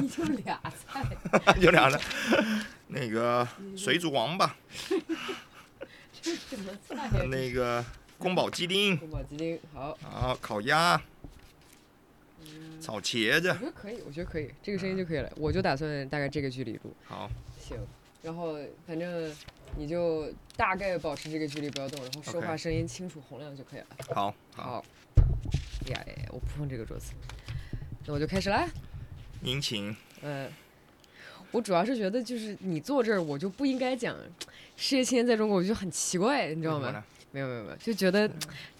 你就俩菜，就俩了，那个水煮王八，这什么菜呀？那个宫保鸡丁，宫保鸡丁好，好，烤鸭，炒茄子我，觉得可以，我觉得可以，这个声音就可以了。我就打算大概这个距离录，好，行。然后反正你就大概保持这个距离不要动，然后说话声音清楚洪亮就可以了。好，好，好，呀呀呀，我不碰这个桌子，那我就开始啦。您请。嗯，我主要是觉得就是你坐这儿，我就不应该讲事业青年在中国，我就很奇怪，你知道吗？没有没有没有，就觉得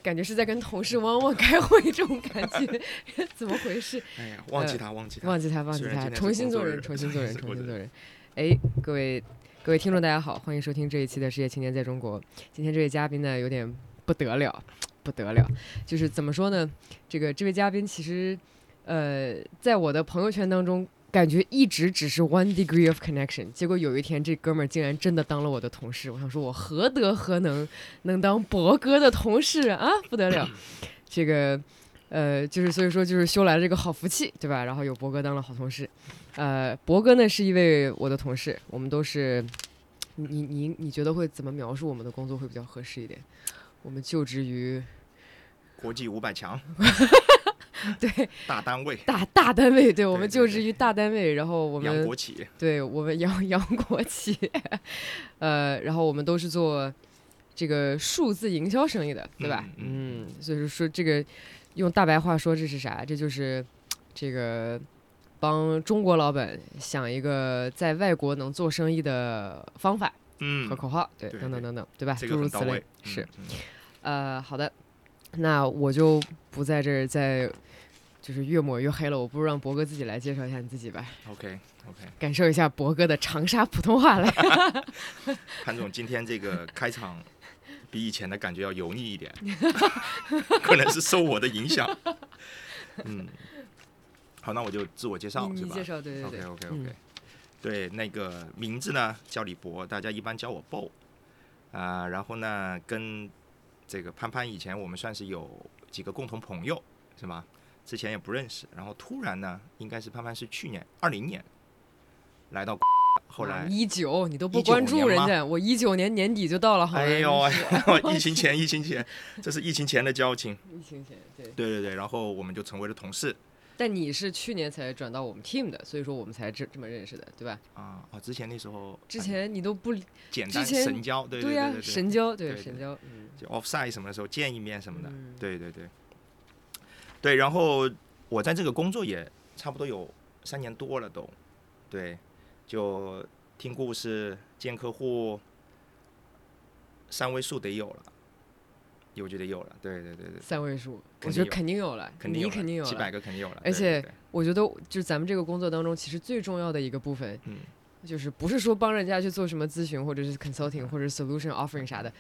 感觉是在跟同事汪汪开会这种感觉，怎么回事？哎呀，忘记他，忘记他。忘记他，忘记他，重新做人，重新做人，重新做人。哎，各位各位听众，大家好，欢迎收听这一期的《世界青年在中国》。今天这位嘉宾呢，有点不得了，不得了，就是怎么说呢？这个这位嘉宾其实，呃，在我的朋友圈当中。感觉一直只是 one degree of connection，结果有一天这哥们儿竟然真的当了我的同事，我想说我何德何能能当博哥的同事啊？不得了，这个呃，就是所以说就是修来了这个好福气，对吧？然后有博哥当了好同事，呃，博哥呢是一位我的同事，我们都是，你你你觉得会怎么描述我们的工作会比较合适一点？我们就职于国际五百强 对大单位，大大单位，对我们就职于大单位，然后我洋们国企。对我们洋洋国企，呃，然后我们都是做这个数字营销生意的，对吧？嗯嗯，所以说这个用大白话说这是啥？这就是这个帮中国老板想一个在外国能做生意的方法嗯和，口号，对，等等等等，对吧？诸如此类。是，嗯，呃，好的，那我就不在这儿再就是越抹越黑了，我不如让博哥自己来介绍一下你自己吧，OK OK，感受一下博哥的长沙普通话来。潘总今天这个开场比以前的感觉要油腻一点，可能是受我的影响。嗯，好，那我就自我介绍是吧介绍，对对 OK 对 OK 嗯 OK，、对，那个名字呢叫李博，大家一般叫我 BO 啊、然后呢跟这个潘潘以前我们算是有几个共同朋友是吧？之前也不认识，然后突然呢，应该是潘潘是去年二零年来到，后来一九你都不关注人家，我一九年年底就到了，好吗？哎呦 疫情前疫情前，这是疫情前的交情，疫情前对。对对对，然后我们就成为了同事但你是去年才转到我们 team 的，所以说我们才这这么认识的，对吧？啊啊，之前那时候之哎前你都不简单神交，对对呀、对神交对神交，嗯，就 offside 什么的时候见一面什么的，嗯对对对，对，然后我在这个工作也差不多有三年多了都，对，就听故事、见客户，三位数得有了，有就得有了，对对对对，三位数，我觉得肯定有了，你肯定肯定有了几百。个肯定有了，而且。我觉得就是咱们这个工作当中，其实最重要的一个部分，嗯。就是不是说帮人家去做什么咨询，或者是 consulting，或者是 solution offering 啥的，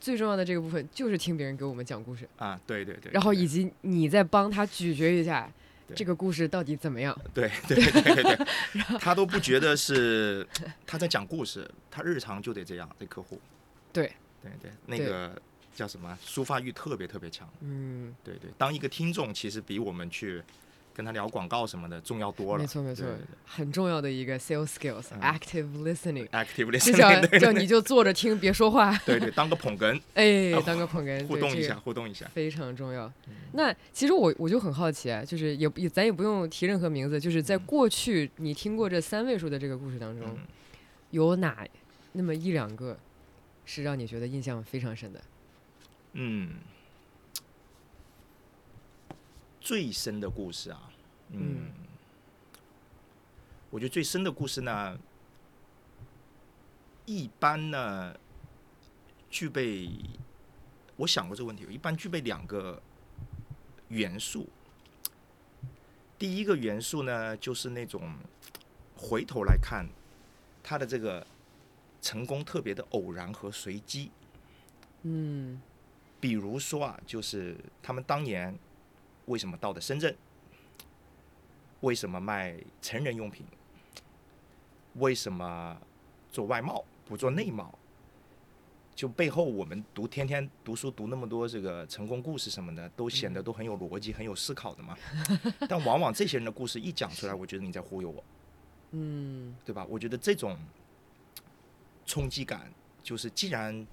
最重要的这个部分就是听别人给我们讲故事，啊，对对对，然后以及你再帮他咀嚼一下这个故事到底怎么样。对对对对对，他都不觉得是他在讲故事，他日常就得这样对客户。对对对，那个叫什么抒发欲特别特别强。嗯，对对，当一个听众其实比我们去跟他聊广告什么的重要多了。没错没错。很重要的一个 sales 嗯。skills，active listening，对 active 就叫 listening，对。叫你就坐着听，别说话，对对，当个捧哏，哎啊，当个捧哏，互动一下，互动一下。非常重要。嗯。那其实我我就很好奇啊，就是也也咱也不用提任何名字，就是在过去你听过这三位数的这个故事当中，嗯，有哪那么一两个是让你觉得印象非常深的？嗯，最深的故事啊，嗯，嗯我觉得最深的故事呢，一般呢具备，我想过这个问题，一般具备两个元素。第一个元素呢，就是那种回头来看，他的这个成功特别的偶然和随机。嗯比如说啊，就是他们当年为什么到的深圳？为什么卖成人用品？为什么做外贸不做内贸？就背后我们读天天读书读那么多这个成功故事什么的，都显得都很有逻辑、很有思考的嘛。但往往这些人的故事一讲出来，我觉得你在忽悠我。嗯对吧？我觉得这种冲击感，就是既然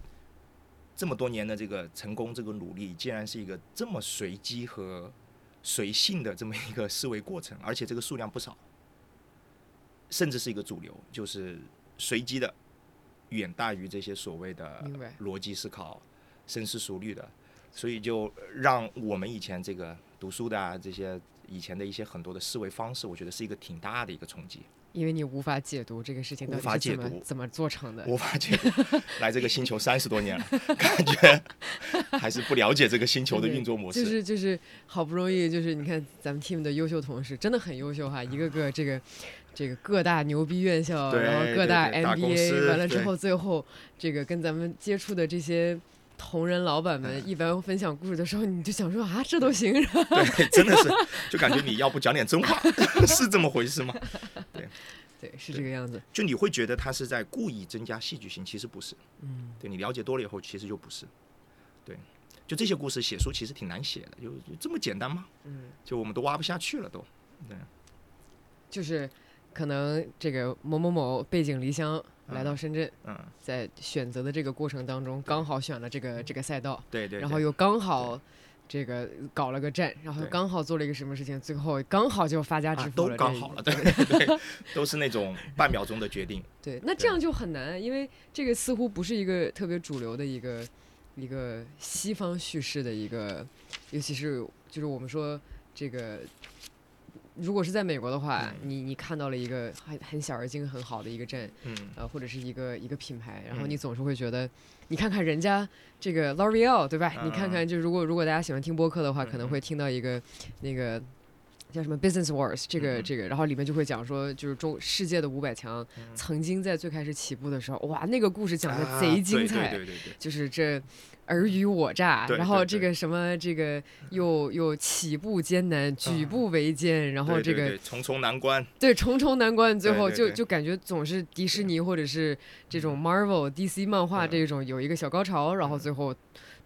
这么多年的这个成功、这个努力，既然是一个这么随机和随性的这么一个思维过程，而且这个数量不少，甚至是一个主流，就是随机的远大于这些所谓的逻辑思考、深思熟虑的，所以就让我们以前这个读书的啊这些以前的一些很多的思维方式，我觉得是一个挺大的一个冲击。因为你无法解读这个事情到无底是怎么法解读怎么做成的。无法解读。来这个星球三十多年了，感觉还是不了解这个星球的运作模式。就是就是好不容易就是你看咱们 team 的优秀同事真的很优秀哈，一个个这个这个各大牛逼院校，然后各大 MBA，完了之后最后这个跟咱们接触的这些。同人老板们嗯一般分享故事的时候，你就想说啊，这都行，对，真的是，就感觉你要不讲点真话，是这么回事吗？对，是这个样子。就你会觉得他是在故意增加戏剧性，其实不是。嗯，对你了解多了以后，其实就不是。对，就这些故事写书其实挺难写的，就就这么简单吗？嗯，就我们都挖不下去了都。对，就是可能这个某某某背井离乡来到深圳，嗯，在选择的这个过程当中，刚好选了这个这个赛道，对对。然后又刚好这个搞了个站，然后刚好做了一个什么事情，最后刚好就发家致啊富了，都刚好了，对对对，都是那种半秒钟的决定。对，那这样就很难，因为这个似乎不是一个特别主流的一个一个西方叙事的一个，尤其是就是我们说这个。如果是在美国的话，嗯。你你看到了一个很很小而精很好的一个镇，嗯，呃，或者是一个一个品牌，然后嗯。你总是会觉得，你看看人家这个 L'Oreal 对吧？你看看，就如果如果大家喜欢听播客的话，可能嗯。会听到一个那个叫什么 Business Wars 这个嗯这个，然后里面就会讲说，就是中世界的五百强曾经在最开始起步的时候，哇，那个故事讲的啊贼精彩，对对对对。就是这尔虞我诈，然后这个什么这个又又起步艰难，举啊步维艰，然后这个重重难关，对，重重难关，最后就就感觉总是迪士尼或者是这种 Marvel、DC 漫画嗯。这种有一个小高潮，然后最后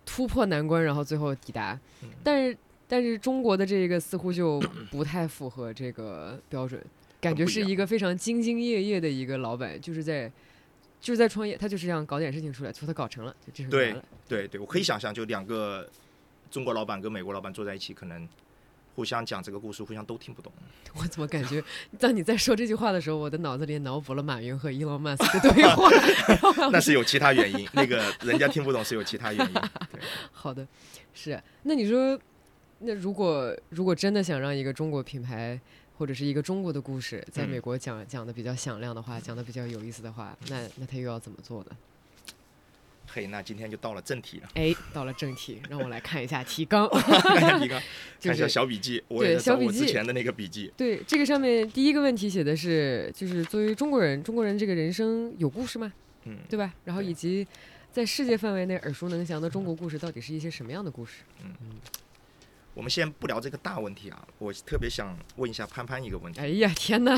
突破难关，然后最后抵达嗯。但是但是中国的这个似乎就不太符合这个标准，感觉是一个非常兢兢业业的一个老板，就是在就是在创业，他就是想搞点事情出来，最后他搞成了，就这是对。对对，我可以想象，就两个中国老板跟美国老板坐在一起，可能互相讲这个故事，互相都听不懂。我怎么感觉，当你在说这句话的时候，我的脑子里脑补了马云和伊隆马斯克的对话。那是有其他原因，那个人家听不懂是有其他原因。对，好的，是。那你说，那如果如果真的想让一个中国品牌或者是一个中国的故事在嗯美国讲、讲的比较响亮的话，讲的比较有意思的话，那那他又要怎么做呢？嘿，那今天就到了正题了，哎，到了正题，让我来看一下提纲。看一下提纲，就看一下是小笔记，我对也在找小笔记我之前的那个笔记。对这个上面第一个问题写的是，就是作为中国人，中国人这个人生有故事吗？嗯，对吧？然后以及在世界范围内耳熟能详的中国故事，到底是一些什么样的故事？我们先不聊这个大问题啊，我特别想问一下潘潘一个问题。哎呀，天哪！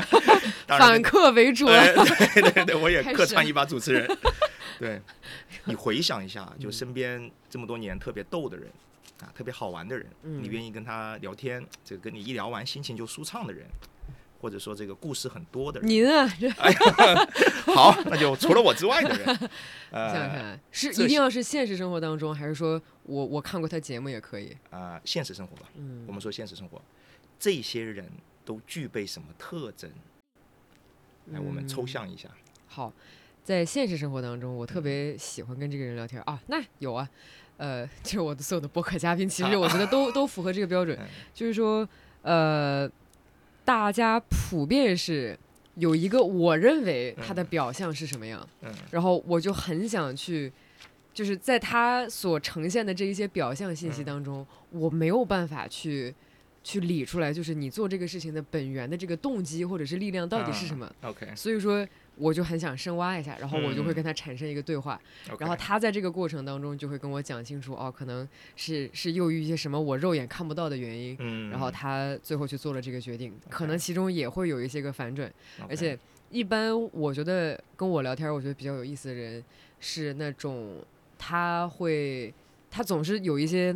反客为主对对对，我也客串一把主持人。对，你回想一下，就嗯身边这么多年特别逗的人啊，特别好玩的人，嗯你愿意跟他聊天，这个跟你一聊完心情就舒畅的人，或者说这个故事很多的人，您啊，这 好，那就除了我之外的人，想想呃看，是一定要是现实生活当中，还是说我我看过他节目也可以？啊，现实生活吧，嗯我们说现实生活，这些人都具备什么特征？来，我们抽嗯象一下。好，在现实生活当中，我特嗯别喜欢跟这个人聊天啊。那有啊，呃，就是我的所有的播客嘉宾，其实我觉得都都符合这个标准嗯，就是说，呃，大家普遍是有一个我认为他的嗯表象是什么样，嗯然后我就很想去。就是在他所呈现的这一些表象信息嗯。当中，我没有办法去去理出来，就是你做这个事情的本源的这个动机或者是力量到底是什么。OK，所以说，我就很想深挖一下，然后我就会嗯。跟他产生一个对话然后他在这个过程当中就会跟我讲清楚，哦，可能是是由于一些什么我肉眼看不到的原因，嗯，然后他最后去做了这个决定，可能其中也会有一些个反转。而且一般我觉得跟我聊天，我觉得比较有意思的人是那种他会他总是有一些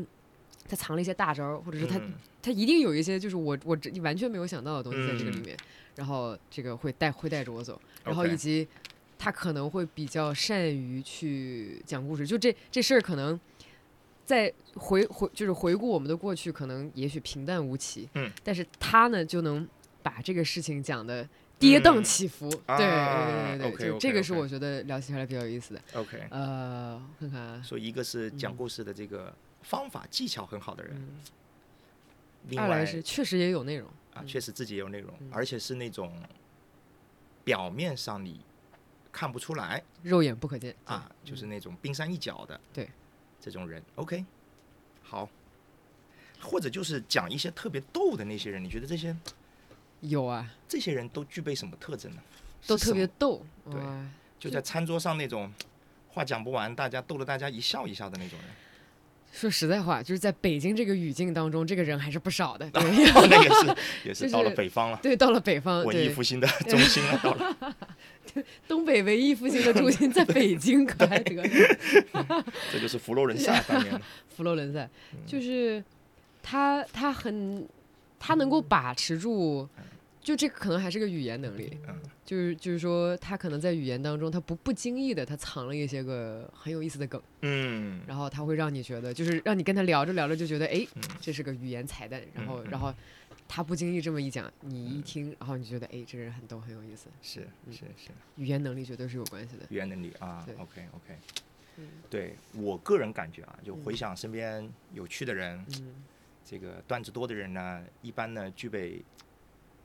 他藏了一些大招儿，或者是他嗯。他他一定有一些就是我我这完全没有想到的东西在这个里嗯。面，然后这个会带会带着我走，然后以及他可能会比较善于去讲故事，就这这事儿可能在回回就是回顾我们的过去，可能也许平淡无奇，嗯，但是他呢就能把这个事情讲的。跌宕嗯起伏，啊对对对对就这个是我觉得聊起来比较有意思的。OK，呃，看看啊，所以一个是讲嗯故事的这个方法技巧很好的人，嗯，另外二来是确实也有内容，啊，确实自己也有内容，嗯。而且是那种表面上你看不出来。肉眼不可见。啊，就是嗯那种冰山一角的，对，这种人，OK，好，或者就是讲一些特别逗的那些人，你觉得这些有啊，这些人都具备什么特征呢？都特别逗，对就在餐桌上那种话讲不完，大家逗得大家一笑一笑的那种人，说实在话，就是在北京这个语境当中，这个人还是不少的。对，那也是也是到了北方了，对，到了北方，文艺复兴的中心了，到了，东北文艺复兴的中心在北京，可还得了？这就是佛罗伦萨当年的，佛罗伦萨，嗯就是他，他很，他能够把持住，就这个可能还是个语言能力，嗯。就是就是说，他可能在语言当中，他不不经意的，他藏了一些个很有意思的梗，嗯。然后他会让你觉得，就是让你跟他聊着聊着就觉得，哎，嗯。这是个语言彩蛋，然后然后他不经意这么一讲，你一听，然后你就觉得，哎，这人很逗，很有意思，是是是。语言能力绝对是有关系的。语言能力啊对，OK OK，嗯。对我个人感觉啊，就回想身边有趣的人，嗯这个段子多的人呢，一般呢具备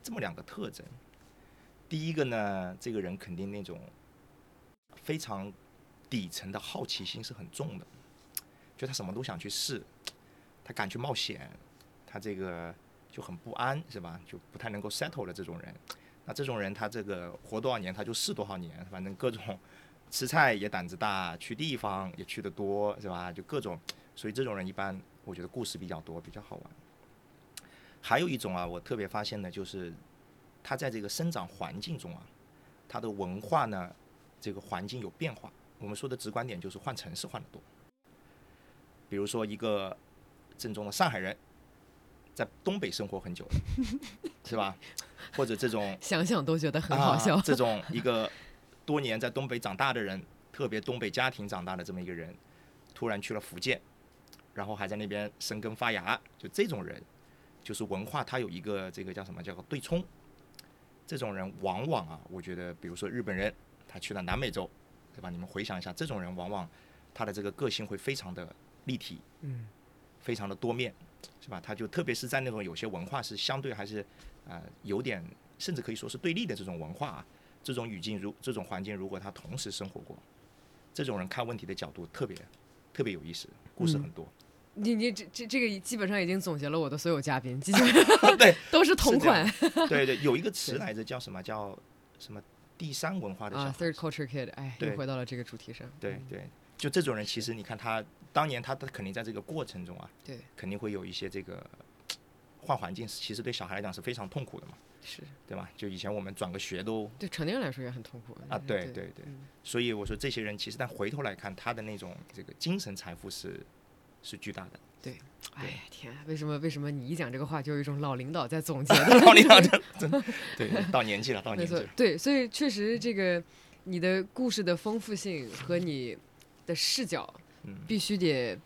这么两个特征。第一个呢，这个人肯定那种非常底层的好奇心是很重的，就他什么都想去试，他敢去冒险，他这个就很不安，是吧？就不太能够 settle 的这种人。那这种人他这个活多少年他就试多少年，反正各种吃菜也胆子大，去地方也去得多，是吧？就各种，所以这种人一般我觉得故事比较多，比较好玩。还有一种啊，我特别发现的就是他在这个生长环境中啊，他的文化呢，这个环境有变化。我们说的直观点就是换城市换的多。比如说一个正宗的上海人，在东北生活很久了，是吧？或者这种 想想都觉得很好笑。啊。这种一个多年在东北长大的人，特别东北家庭长大的这么一个人，突然去了福建，然后还在那边生根发芽，就这种人，就是文化它有一个这个叫什么叫做对冲。这种人往往啊，我觉得，比如说日本人，他去了南美洲，对吧？你们回想一下，这种人往往他的这个个性会非常的立体，嗯，非常的多面，是吧？他就特别是在那种有些文化是相对还是呃有点甚至可以说是对立的这种文化、啊，这种语境如这种环境，如果他同时生活过，这种人看问题的角度特别特别有意思，故事很多。你你这这这个基本上已经总结了我的所有嘉宾，基本 上对都是同款。对对，有一个 词来着，叫什么？叫什么第三文化的小啊孩，third culture kid，哎，又对回到了这个主题上。嗯。对对，就这种人，其实你看他当年他他肯定在这个过程中啊，对，肯定会有一些这个换环境，其实对小孩来讲是非常痛苦的嘛，是。对吧？就以前我们转个学都对成年人来说也很痛苦啊，对对对，嗯。所以我说这些人其实但回头来看，他的那种这个精神财富是是巨大的。对哎呀天啊，为什么为什么你一讲这个话就有一种老领导在总结的？老领导真真 对，到年纪了，到没年纪了，，错对，所以确实这个你的故事的丰富性和你的视角嗯，必须得。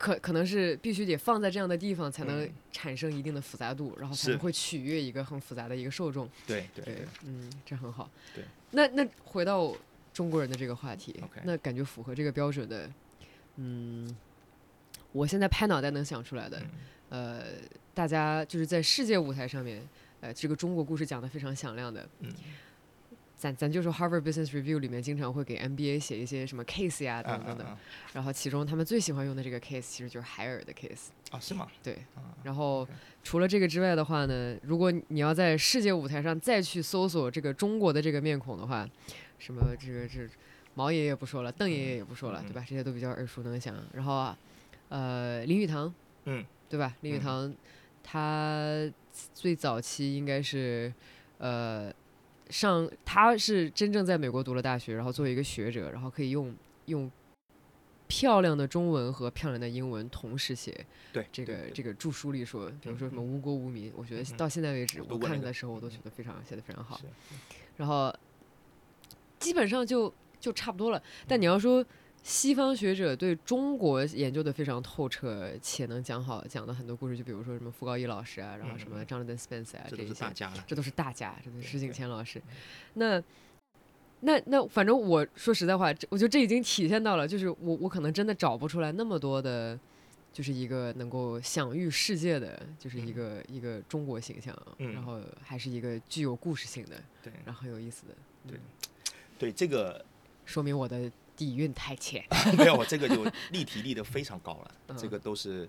可可能是必须得放在这样的地方，才能嗯产生一定的复杂度，然后才能会取悦一个很复杂的一个受众。对对嗯，这很好。对，那那回到中国人的这个话题那感觉符合这个标准的，嗯，我现在拍脑袋能想出来的，嗯呃，大家就是在世界舞台上面，呃，这个中国故事讲得非常响亮的，嗯咱咱就说 Harvard Business Review 里面经常会给 MBA 写一些什么 case 呀、等啊等等等，啊然后其中他们最喜欢用的这个 case 其实就是海尔的 case，啊，是吗？对，啊，然后除了这个之外的话呢，如果你要在世界舞台上再去搜索这个中国的这个面孔的话，什么这个这毛爷爷不说了，邓爷爷也不说了，嗯对吧？这些都比较耳熟能详。然后啊，呃，林语堂，嗯，对吧？林语嗯堂他最早期应该是呃上他是真正在美国读了大学，然后作为一个学者，然后可以用用漂亮的中文和漂亮的英文同时写。对这个这个著书立说，比如说什么嗯无国无民，我觉得嗯到现在为止，我看的时候我都嗯觉得非常写的非常好。然后基本上就就差不多了。但你要说西方学者对中国研究的非常透彻，且能讲好讲的很多故事，就比如说什么傅高义老师啊，然后什么嗯 Jonathan Spence 啊这都这一些，是大家了。这都是大家，这都是对石景谦老师。那那那反正我说实在话，这我觉得这已经体现到了，就是我我可能真的找不出来那么多的。就是一个能够享誉世界的，就是一嗯个、一个中国形象，嗯然后还是一个具有故事性的，对然后很有意思的。对嗯对，这个说明我的底蕴太浅。没有，这个就立体立得非常高了。这嗯个都是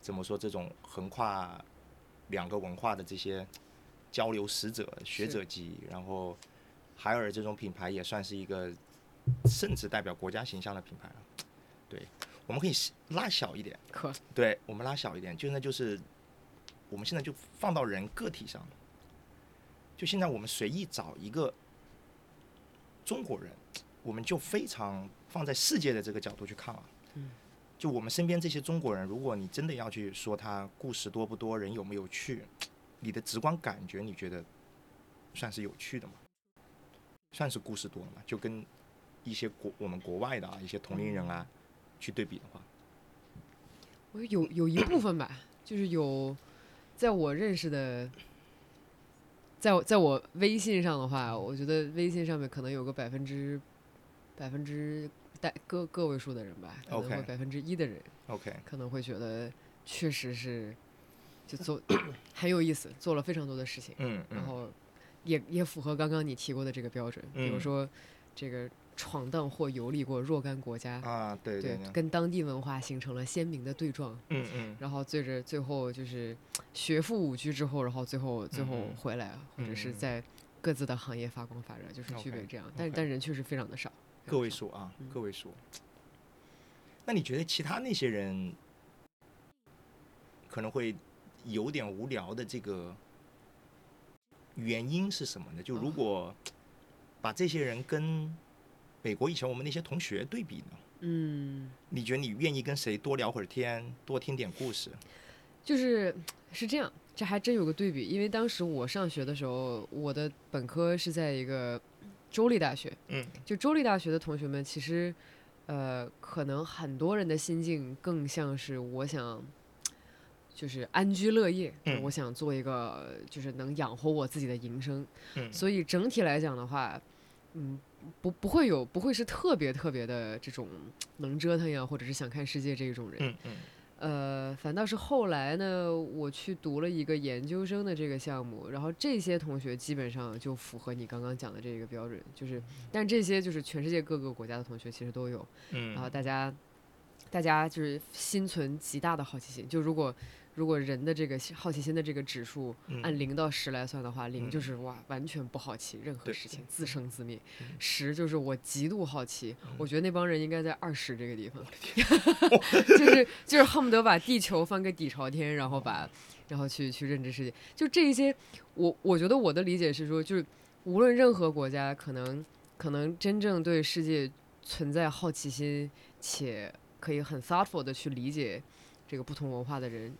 怎么说？这种横跨两个文化的这些交流使者、学者级，然后海尔这种品牌也算是一个甚至代表国家形象的品牌了。对，我们可以拉小一点，可对我们拉小一点，就那就是我们现在就放到人个体上，就现在我们随意找一个中国人，我们就非常放在世界的这个角度去看啊。嗯就我们身边这些中国人，如果你真的要去说他故事多不多，人有没有趣，你的直观感觉，你觉得算是有趣的吗？算是故事多了吗？就跟一些国我们国外的啊一些同龄人啊去对比的话，我有有一部分吧，就是有在我认识的，在我在我微信上的话，我觉得微信上面可能有个百分之百分之带个个位数的人吧，可能会百分之一的人 OK，可能会觉得确实是就做很有意思，做了非常多的事情。嗯，嗯。然后也也符合刚刚你提过的这个标准，比如嗯。说这个闯荡或游历过若干国家，啊，对对，对，跟当地文化形成了鲜明的对撞，嗯嗯。然后最着最后就是学富五车之后，然后最后最后回来，或者是在各自的行业发光发热，就是具备这样，但但人确实非常的少，非个位。数啊嗯，个位数。那你觉得其他那些人可能会有点无聊的这个原因是什么呢？就如哦果把这些人跟美国以前我们那些同学对比呢？嗯，你觉得你愿意跟谁多聊会儿天，多听点故事？就是是这样，这还真有个对比，因为当时我上学的时候，我的本科是在一个州立大学，嗯。就州立大学的同学们，其实，呃，可能很多人的心境更像是我想，就是安居乐业，嗯。我想做一个就是能养活我自己的营生。嗯。所以整体来讲的话，嗯，不不会有不会是特别特别的这种能折腾呀，或者是想看世界这一种人。嗯嗯呃，反倒是后来呢，我去读了一个研究生的这个项目，然后这些同学基本上就符合你刚刚讲的这个标准，就是，但这些就是全世界各个国家的同学其实都有，嗯，然后大家，大家就是心存极大的好奇心，就如果如果人的这个好奇心的这个指数嗯。按零到十来算的话，零就嗯是哇完全不好奇任何事情，自生自灭嗯；十就是我极度好奇，嗯。我觉得那帮人应该在二十这个地方，就是就是恨不得把地球翻个底朝天，然后把然后去去认知世界。就这一些，我我觉得我的理解是说，就是无论任何国家，可能可能真正对世界存在好奇心，且可以很 thoughtful 的去理解这个不同文化的人，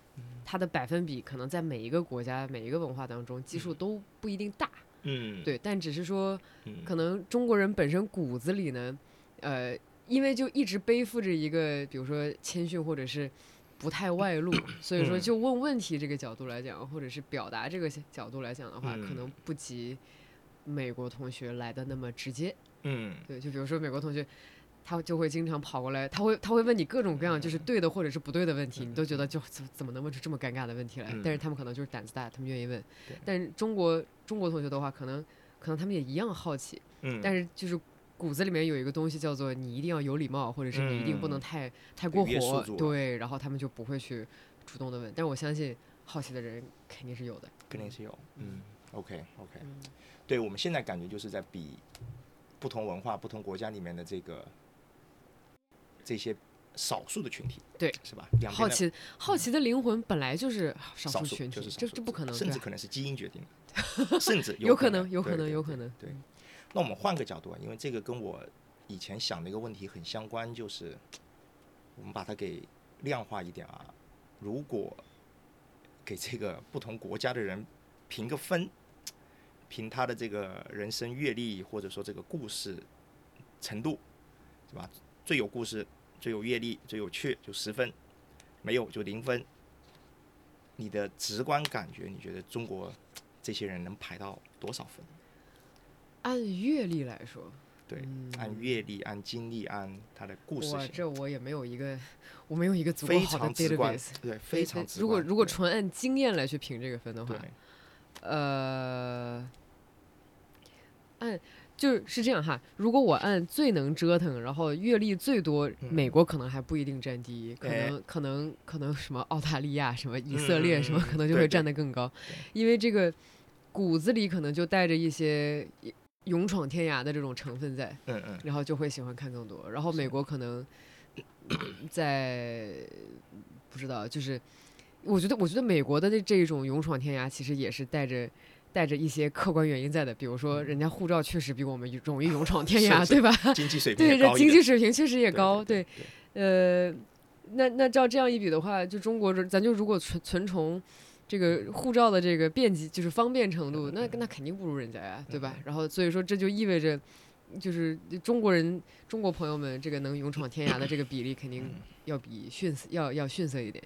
他的百分比可能在每一个国家、每一个文化当中基数都不一定大，嗯，对，但只是说嗯，可能中国人本身骨子里呢，呃，因为就一直背负着一个，比如说谦逊或者是不太外露，所以说嗯。就问问题这个角度来讲，或者是表达这个角度来讲的话，可嗯。能不及美国同学来的那么直接。嗯。对，就比如说美国同学。他就会经常跑过来，他会他会问你各种各样就是对的或者是不对的问题，你都觉得就怎怎么能问出这么尴尬的问题来？但是嗯他们可能就是胆子大，他们愿意问。但是中国中国同学的话，可能可能他们也一样好奇，嗯，但是就是骨子里面有一个东西叫做你一定要有礼貌，或者是你一定不能嗯太、太过火，对，然后他们就不会去主动的问。但是我相信好奇的人肯定是有的。肯定是有，嗯，OK OK，嗯对我们现在感觉就是在比不同文化、不同国家里面的这个这些少数的群体，对，是吧？好奇好奇的灵魂本来就是少少数数群体，就是这这不可能，甚至可能是基因决定的，甚至有可能有可能有可能。对，那我们换个角度啊，因为这个跟我以前想的一个问题很相关，就是我们把它给量化一点啊，如果给这个不同国家的人评个分，凭他的这个人生阅历或者说这个故事程度，是吧？最有故事、最有阅历、最有趣就十分，没有就零分。你的直观感觉，你觉得中国这些人能排到多少分？按阅历来说，对，嗯按阅历、按经历、按他的故事我性，这我也没有一个，我没有一个足够非好的观 database。，对，非常直观。如果如果纯按经验来去评这个分的话，，呃，按就是是这样哈。如果我按最能折腾，然后阅历最多，嗯美国可能还不一定占第一，可哎能可能可能什么澳大利亚、什么以色列什么，可能就会占得更高，因为这个骨子里可能就带着一些勇闯天涯的这种成分在。嗯嗯，然后就会喜欢看更多。然后美国可能在不知道，就是我觉得，我觉得美国的这这一种勇闯天涯，其实也是带着。带着一些客观原因在的，比如说人家护照确实比我们容易勇闯天涯，对吧？经济水平对，这经济水平确实也高，对对，呃，那那照这样一比的话，就中国这，咱就如果存存从这个护照的这个便捷，就是方便程度，那那肯定不如人家呀，对吧？然后所以说这就意味着，就是中国人、中国朋友们这个能勇闯天涯的这个比例肯定嗯要比逊色要要逊色一点。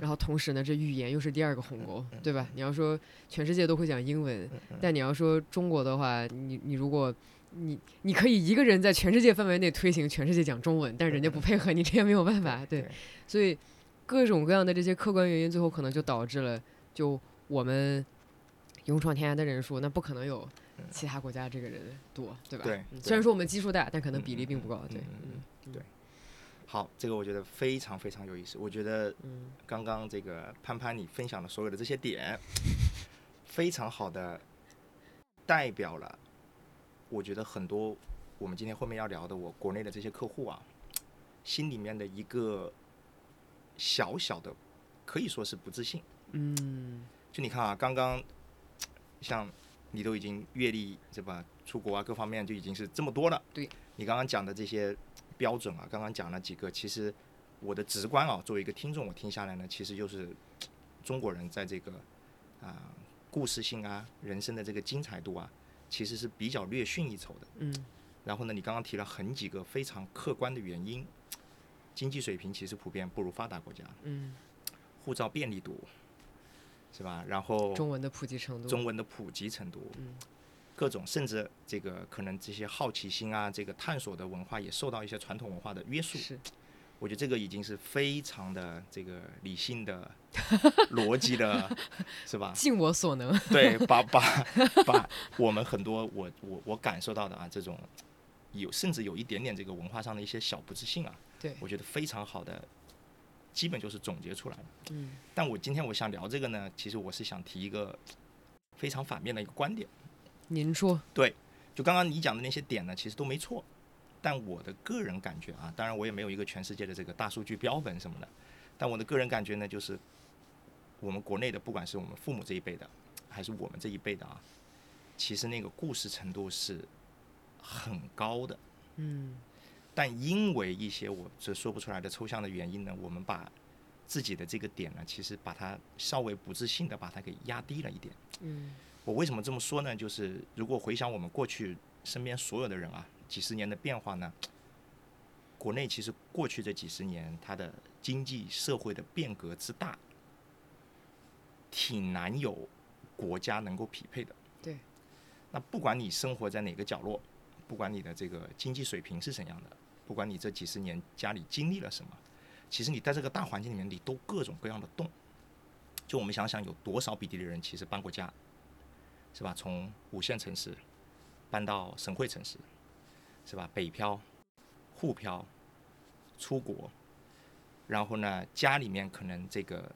然后同时呢，这语言又是第二个鸿沟，对吧？你要说全世界都会讲英文，嗯但你要说中国的话，你你如果你你可以一个人在全世界范围内推行全世界讲中文，但是人家不配合你，这也没有办法。对，所以各种各样的这些客观原因，最后可能就导致了，就我们勇闯天涯的人数，那不可能有其他国家这个人多，对吧？对虽然说我们基数大，但可能比例并不高。对，嗯对好，这个我觉得非常非常有意思。我觉得嗯刚刚这个潘潘你分享的所有的这些点，非常好的代表了，我觉得很多我们今天后面要聊的我国内的这些客户啊，心里面的一个小小的，可以说是不自信。嗯就你看啊，刚刚像你都已经阅历是吧，出国啊各方面就已经是这么多了。对，你刚刚讲的这些标准啊，刚刚讲了几个，其实我的直观啊，作为一个听众，我听下来呢，其实就是中国人在这个啊、故事性啊、人生的这个精彩度啊，其实是比较略逊一筹的。嗯。然后呢，你刚刚提了很几个非常客观的原因，经济水平其实普遍不如发达国家，嗯，护照便利度，是吧？然后中文的普及程度，中文的普及程度，嗯各种甚至这个可能这些好奇心啊，这个探索的文化也受到一些传统文化的约束。是我觉得这个已经是非常的这个理性的、逻辑的，是吧？尽我所能。对，把 把把我们很多我我我感受到的啊，这种有甚至有一点点这个文化上的一些小不自信啊，对，我觉得非常好的，基本就是总结出来的。嗯。但我今天我想聊这个呢，其实我是想提一个非常反面的一个观点。您说，对就刚刚你讲的那些点呢，其实都没错，但我的个人感觉啊，当然我也没有一个全世界的这个大数据标本什么的，但我的个人感觉呢，就是我们国内的，不管是我们父母这一辈的，还是我们这一辈的啊，其实那个故事程度是很高的，嗯但因为一些我这说不出来的抽象的原因呢，我们把自己的这个点呢，其实把它稍微不自信的把它给压低了一点。嗯我为什么这么说呢？就是如果回想我们过去身边所有的人啊，几十年的变化呢，国内其实过去这几十年它的经济社会的变革之大，挺难有国家能够匹配的。对。那不管你生活在哪个角落，不管你的这个经济水平是怎样的，不管你这几十年家里经历了什么，其实你在这个大环境里面，你都各种各样的动。就我们想想，有多少比例的人其实搬过家，是吧？从五线城市搬到省会城市，是吧？北漂、沪漂、出国，然后呢，家里面可能这个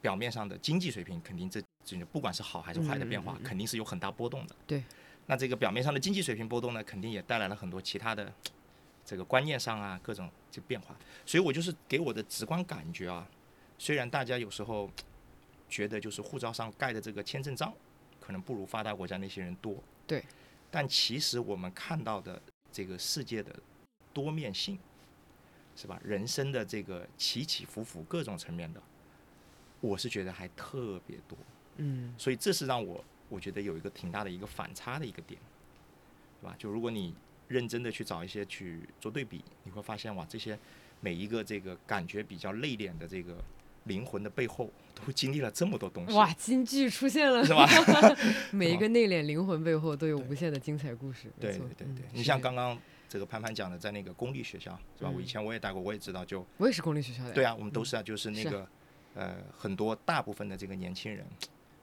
表面上的经济水平肯定这这不管是好还是坏的变化肯定是有很大波动的。对。那这个表面上的经济水平波动呢，肯定也带来了很多其他的这个观念上啊各种这变化。所以我就是给我的直观感觉啊，虽然大家有时候觉得就是护照上盖的这个签证章可能不如发达国家那些人多，对，但其实我们看到的这个世界的多面性，是吧？人生的这个起起伏伏各种层面的，我是觉得还特别多。嗯所以这是让我我觉得有一个挺大的一个反差的一个点，对吧？就如果你认真的去找一些去做对比，你会发现哇，这些每一个这个感觉比较内敛的这个灵魂的背后，都经历了这么多东西，哇，金句出现了，是吧？每一个内敛灵魂背后都有无限的精彩故事。对对对对，你像刚刚这个潘潘讲的，在那个公立学校，是吧？我以嗯前我也待过，我也知道就，我也是公立学校的。对啊，我们都是啊，就是那个呃，很多大部分的这个年轻人，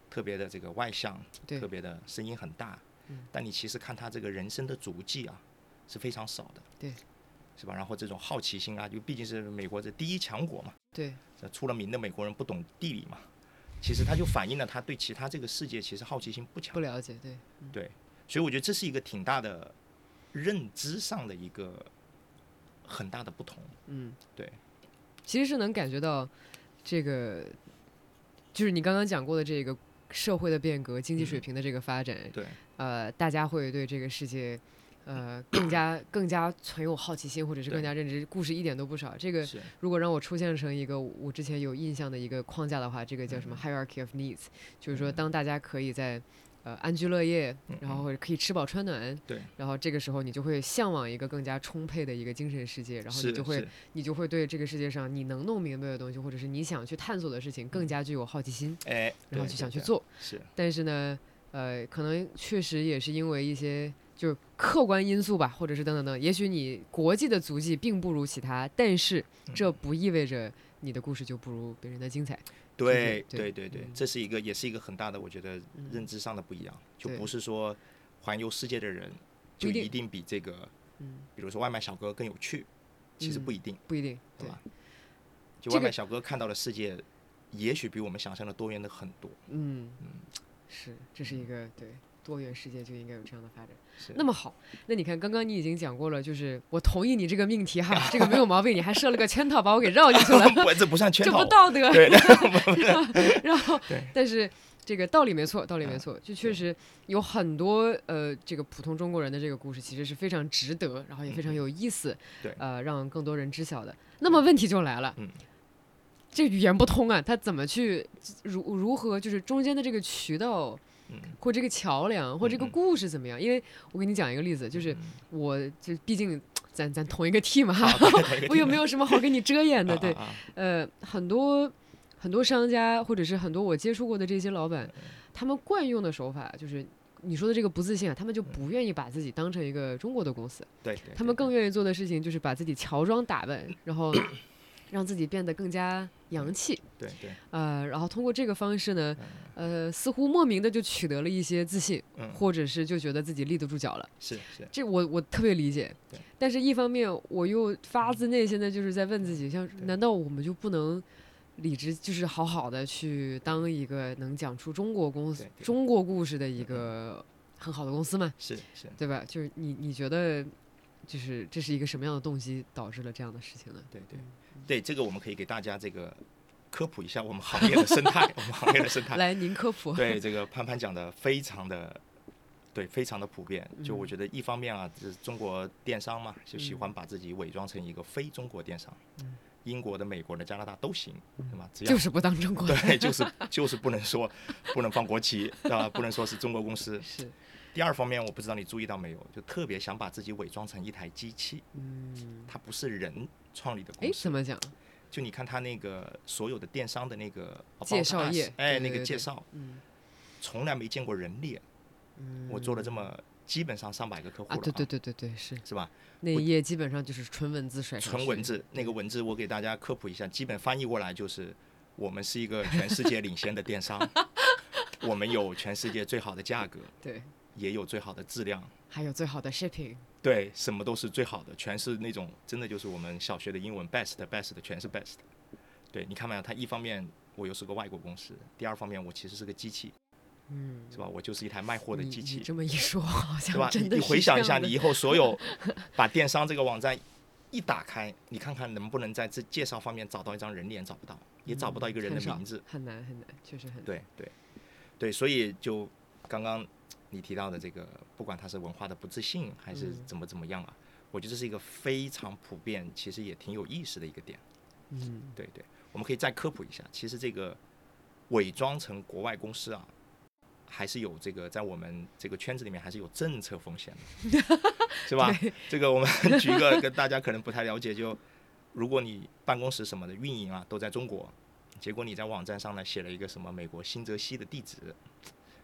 特别的这个外向，对特别的声音很大嗯，但你其实看他这个人生的足迹啊，是非常少的，对，是吧？然后这种好奇心啊，就毕竟是美国这第一强国嘛，对。这出了名的美国人不懂地理嘛，其实他就反映了他对其他这个世界其实好奇心不强不，了解，对。对，所以我觉得这是一个挺大的认知上的一个很大的不同，嗯，对，其实是能感觉到这个，就是你刚刚讲过的这个社会的变革、经济水嗯。平的这个发展，对，呃，大家会对这个世界。呃，更加更加存有好奇心，或者是更加认知。故事一点都不少。这个，如果让我出现成一个我之前有印象的一个框架的话，这个叫什么嗯。Hierarchy of needs，就是说嗯。当大家可以在呃安居乐业，嗯然后可以吃饱穿暖，对，然后这个时候你就会向往一个更加充沛的一个精神世界，然后你就会你就会对这个世界上你能弄明白的东西，或者是你想去探索的事情更加具有好奇心，哎，然后对对对去想去做。是，但是呢，呃，可能确实也是因为一些就是客观因素吧，或者是等等等，也许你国际的足迹并不如其他，但是这嗯不意味着你的故事就不如别人的精彩。对对对对这是一个也是一个很大的，我觉得认知上的不一样，就不是说环游世界的人就一定比这个，嗯，比如说外卖小哥更有趣，其实嗯不一定，不一定，对，吧？就外卖小哥看到的世界，也许比我们想象的多元的很多。嗯嗯，是，这是一个对多元世界就应该有这样的发展。那么好，那你看，刚刚你已经讲过了，就是我同意你这个命题哈，这个没有毛病，你还设了个圈套把我给绕进去了，我这不算圈套这不，道德。对，然后，但是这个道理没错，道理没嗯错，就确实有很多呃，这个普通中国人的这个故事其实是非常值得，然后也非常有意思，嗯对呃，让更多人知晓的。那么问题就来了，嗯这语言不通啊，他怎么去如如何就是中间的这个渠道？嗯。或这个桥梁，或这个故事怎么样？因为我给你讲一个例子，就是嗯我就毕竟咱咱同一个 team 哈，我有没有什么好给你遮掩的？对，呃，很多很多商家或者是很多我接触过的这些老板，嗯他们惯用的手法就是你说的这个不自信啊，他们就不愿意把自己当成一个中国的公司，对对，他们更愿意做的事情就是把自己乔装打扮，然后让自己变得更加洋气，对对，呃，然后通过这个方式呢，嗯呃，似乎莫名的就取得了一些自信，嗯，或者是就觉得自己立得住脚了。是是，这我我特别理解对，但是一方面我又发自内心的就是在问自己，像难道我们就不能理直就是好好的去当一个能讲出中国公司中国故事的一个很好的公司吗？是是，对吧？就是你你觉得就是这是一个什么样的动机导致了这样的事情呢？对对对，这个我们可以给大家这个科普一下我们行业的生态，我们行业的生态。来，您科普。对这个潘潘讲的非常的，对，非常的普遍。就我嗯觉得一方面啊，就是中国电商嘛，就喜嗯欢把自己伪装成一个非中国电商，嗯英国的、美国的、加拿大都行，对吗？只要就是不当中国。对，就是 就是不能说不能放国旗，对吧？不能说是中国公司。是，第二方面，我不知道你注意到没有，就特别想把自己伪装成一台机器，嗯，它不是人创立的哎公，司。怎。么讲？就你看他那个所有的电商的那个介绍页哎，那个介绍，嗯。从来没见过人脸。嗯，我做了这么基本上上百个客户啊，了、对对对对对，是。是吧？那一页基本上就是纯文字甩纯文字，那个文字我给大家科普一下，基本翻译过来就是：我们是一个全世界领先的电商，我们有全世界最好的价格，对，也有最好的质量，还有最好的 shipping，对，什么都是最好的，全是那种真的就是我们小学的英文 best best 全是 best。对，你看没有？它一方面我又是个外国公司，第二方面我其实是个机器，嗯，是吧？我就是一台卖货的机器。这么一说，好对吧像？真的你是回想一下，你以后所有 把电商这个网站一打开，你看看能不能在这介绍方面找到一张人脸，找不到，也找不到一个人的名字。很难很难，确实很难。对对对，所以就刚刚你提到的这个，不管他是文化的不自信还是嗯怎么怎么样啊，我觉得这是一个非常普遍，其实也挺有意思的一个点。嗯，对对，我们可以再科普一下，其实这个伪装成国外公司啊，还是有这个在我们这个圈子里面还是有政策风险的，是吧？这个我们 举一个跟大家可能不太了解，就如果你办公室什么的运营啊都在中国，结果你在网站上呢写了一个什么美国新泽西的地址，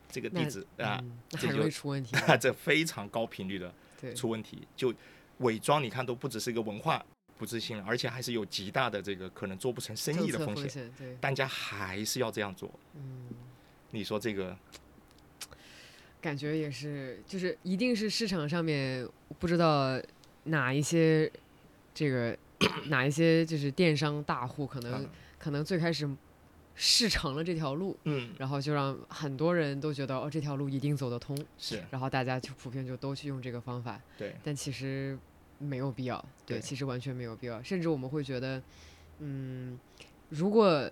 这个地址啊，这就出问题。这非常高频率的，出问题，就伪装你看都不只是一个文化不自信了，而且还是有极大的这个可能做不成生意的风险。大家还是要这样做。嗯，你说这个，感觉也是，就是一定是市场上面不知道哪一些这个 哪一些就是电商大户可能、嗯可能最开始试成了这条路，嗯，然后就让很多人都觉得哦这条路一定走得通，是。然后大家就普遍就都去用这个方法，对，但其实没有必要，对，对其实完全没有必要，甚至我们会觉得，嗯，如果